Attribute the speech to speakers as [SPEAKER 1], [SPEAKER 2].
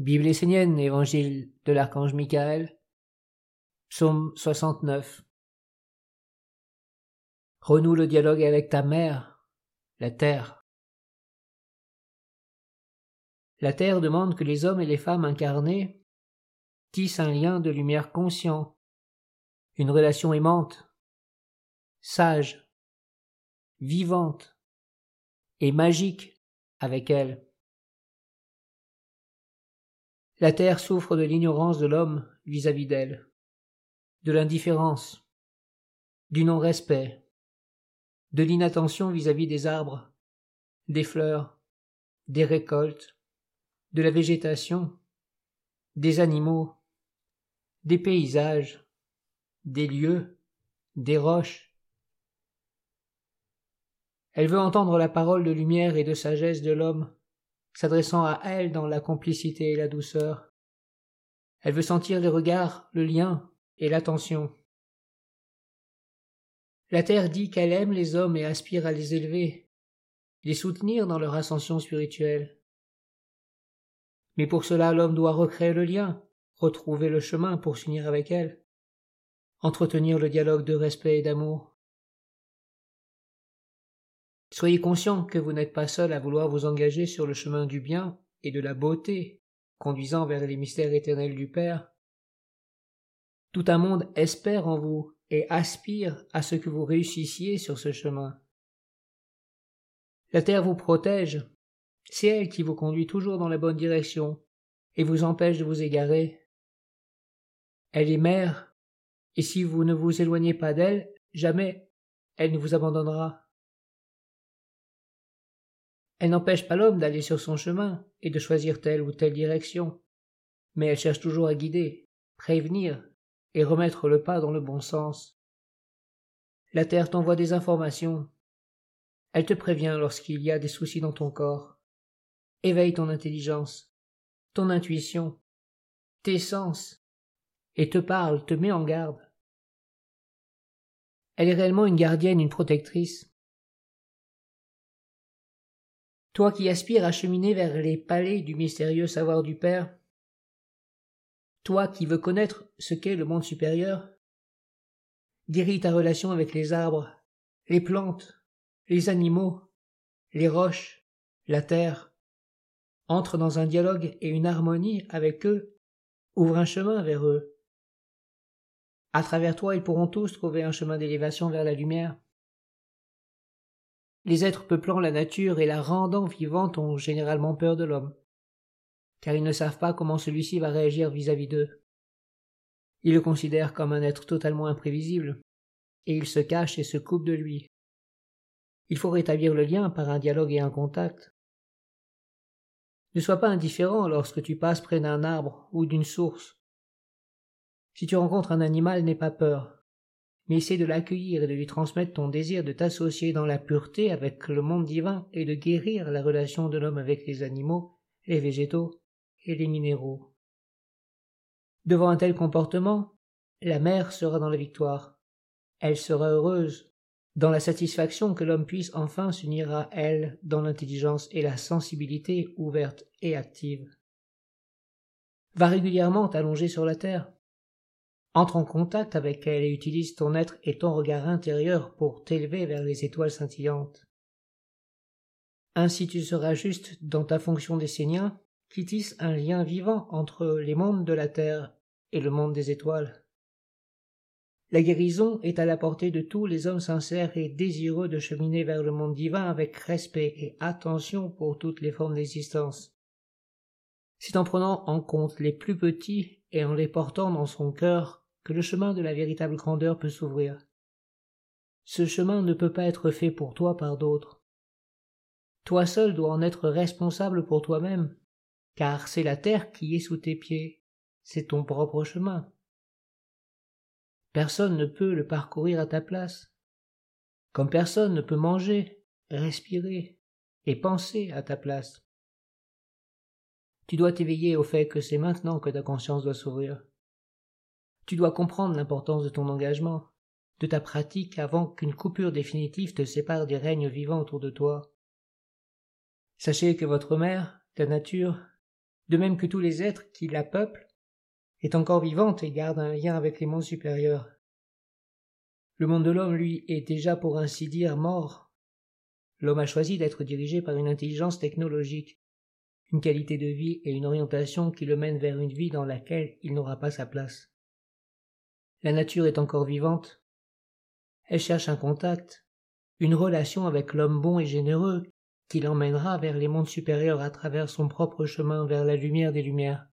[SPEAKER 1] Bible essénienne, Évangile de l'archange Michael, Psaume 69. Renoue le dialogue avec ta mère, la terre. La terre demande que les hommes et les femmes incarnés tissent un lien de lumière conscient, une relation aimante, sage, vivante et magique avec elle. La terre souffre de l'ignorance de l'homme vis-à-vis d'elle, de l'indifférence, du non-respect, de l'inattention vis-à-vis des arbres, des fleurs, des récoltes, de la végétation, des animaux, des paysages, des lieux, des roches. Elle veut entendre la parole de lumière et de sagesse de l'homme s'adressant à elle dans la complicité et la douceur. Elle veut sentir les regards, le lien et l'attention. La terre dit qu'elle aime les hommes et aspire à les élever, les soutenir dans leur ascension spirituelle. Mais pour cela l'homme doit recréer le lien, retrouver le chemin pour s'unir avec elle, entretenir le dialogue de respect et d'amour. Soyez conscient que vous n'êtes pas seul à vouloir vous engager sur le chemin du bien et de la beauté, conduisant vers les mystères éternels du Père. Tout un monde espère en vous et aspire à ce que vous réussissiez sur ce chemin. La terre vous protège, c'est elle qui vous conduit toujours dans la bonne direction et vous empêche de vous égarer. Elle est mère, et si vous ne vous éloignez pas d'elle, jamais elle ne vous abandonnera. Elle n'empêche pas l'homme d'aller sur son chemin et de choisir telle ou telle direction, mais elle cherche toujours à guider, prévenir et remettre le pas dans le bon sens. La Terre t'envoie des informations. Elle te prévient lorsqu'il y a des soucis dans ton corps. Éveille ton intelligence, ton intuition, tes sens, et te parle, te met en garde. Elle est réellement une gardienne, une protectrice. Toi qui aspires à cheminer vers les palais du mystérieux savoir du Père, toi qui veux connaître ce qu'est le monde supérieur, guéris ta relation avec les arbres, les plantes, les animaux, les roches, la terre, entre dans un dialogue et une harmonie avec eux, ouvre un chemin vers eux. À travers toi, ils pourront tous trouver un chemin d'élévation vers la lumière. Les êtres peuplant la nature et la rendant vivante ont généralement peur de l'homme, car ils ne savent pas comment celui-ci va réagir vis-à-vis d'eux. Ils le considèrent comme un être totalement imprévisible, et ils se cachent et se coupent de lui. Il faut rétablir le lien par un dialogue et un contact. Ne sois pas indifférent lorsque tu passes près d'un arbre ou d'une source. Si tu rencontres un animal, n'aie pas peur mais essaie de l'accueillir et de lui transmettre ton désir de t'associer dans la pureté avec le monde divin et de guérir la relation de l'homme avec les animaux, les végétaux et les minéraux. Devant un tel comportement, la mère sera dans la victoire. Elle sera heureuse, dans la satisfaction que l'homme puisse enfin s'unir à elle dans l'intelligence et la sensibilité ouverte et active. Va régulièrement t'allonger sur la terre, entre en contact avec elle et utilise ton être et ton regard intérieur pour t'élever vers les étoiles scintillantes. Ainsi tu seras juste dans ta fonction d'essénien qui tisse un lien vivant entre les mondes de la terre et le monde des étoiles. La guérison est à la portée de tous les hommes sincères et désireux de cheminer vers le monde divin avec respect et attention pour toutes les formes d'existence. C'est en prenant en compte les plus petits et en les portant dans son cœur que le chemin de la véritable grandeur peut s'ouvrir. Ce chemin ne peut pas être fait pour toi par d'autres. Toi seul dois en être responsable pour toi-même, car c'est la terre qui est sous tes pieds, c'est ton propre chemin. Personne ne peut le parcourir à ta place, comme personne ne peut manger, respirer et penser à ta place. Tu dois t'éveiller au fait que c'est maintenant que ta conscience doit s'ouvrir. Tu dois comprendre l'importance de ton engagement, de ta pratique avant qu'une coupure définitive te sépare des règnes vivants autour de toi. Sachez que votre mère, la nature, de même que tous les êtres qui la peuplent, est encore vivante et garde un lien avec les mondes supérieurs. Le monde de l'homme, lui, est déjà pour ainsi dire mort. L'homme a choisi d'être dirigé par une intelligence technologique, une qualité de vie et une orientation qui le mènent vers une vie dans laquelle il n'aura pas sa place. La nature est encore vivante. Elle cherche un contact, une relation avec l'homme bon et généreux qui l'emmènera vers les mondes supérieurs à travers son propre chemin vers la lumière des lumières.